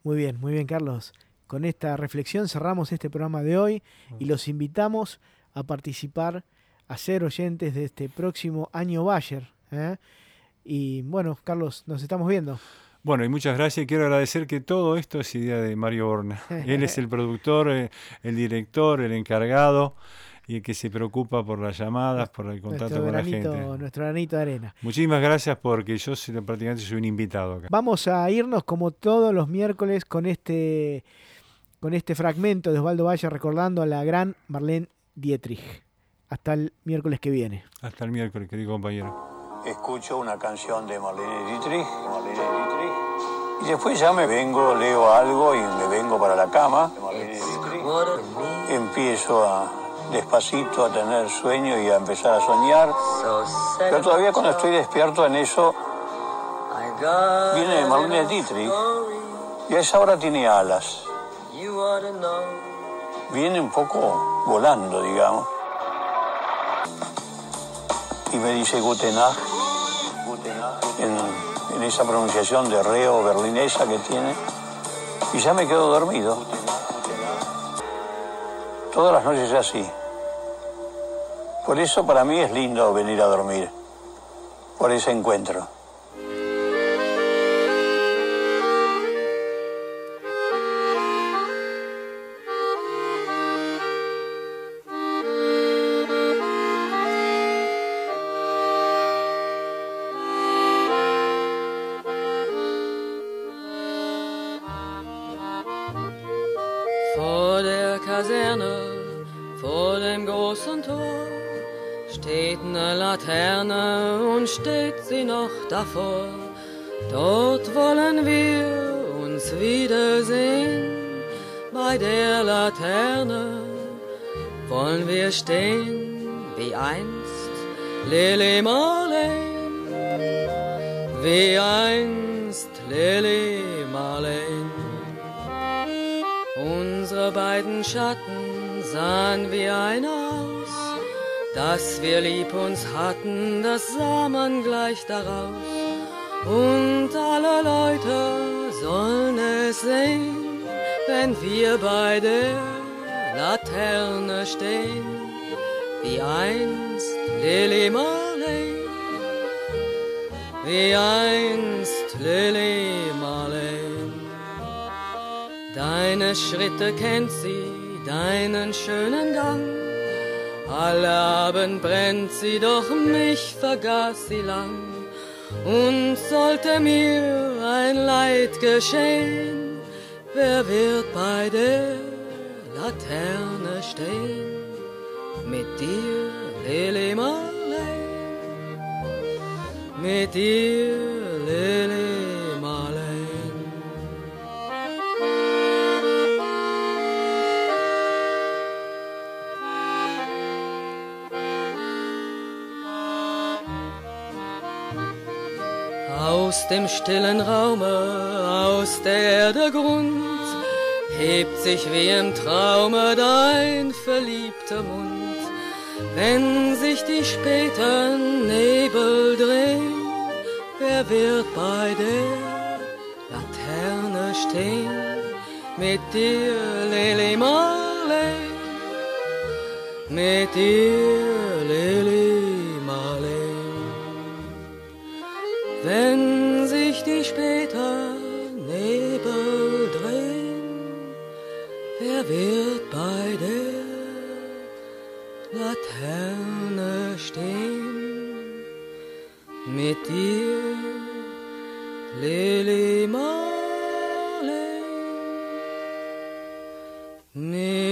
Muy bien, muy bien, Carlos. Con esta reflexión cerramos este programa de hoy y los invitamos a participar, a ser oyentes de este próximo año Bayer. ¿eh? Y bueno, Carlos, nos estamos viendo. Bueno, y muchas gracias. Quiero agradecer que todo esto es idea de Mario Borna. [LAUGHS] Él es el productor, eh, el director, el encargado y el que se preocupa por las llamadas, por el contacto con la gente. Nuestro granito de arena. Muchísimas gracias porque yo soy, prácticamente soy un invitado acá. Vamos a irnos como todos los miércoles con este, con este fragmento de Osvaldo Valle recordando a la gran Marlene Dietrich. Hasta el miércoles que viene. Hasta el miércoles, querido compañero escucho una canción de Marlene Dietrich, Marlene Dietrich, y después ya me vengo, leo algo y me vengo para la cama. Empiezo a despacito a tener sueño y a empezar a soñar. Pero todavía cuando estoy despierto en eso, viene Marlene Dietrich y a esa hora tiene alas. Viene un poco volando, digamos. Y me dice Guten en, esa pronunciación de reo berlinesa que tiene, y ya me quedo dormido. Todas las noches es así. Por eso para mí es lindo venir a dormir, por ese encuentro. Einst Lily Marley, wie einst Lily Marley. Deine Schritte kennt sie, deinen schönen Gang. Alle Abend brennt sie, doch mich vergaß sie lang. Und sollte mir ein Leid geschehen, wer wird bei der Laterne stehen? mit dir, et les Mit dir, tirs et. Aus dem stillen Raume, aus der Erde Grund hebt sich wie im Traume dein verliebter Mund wenn sich die späten Nebel drehen, wer wird bei der Laterne stehen? Mit dir, Lili Marley, mit dir, Lili Marley. Wenn sich die späten Nebel drehen, wer wird Sterne stehen mit dir, Lili Marley. Mit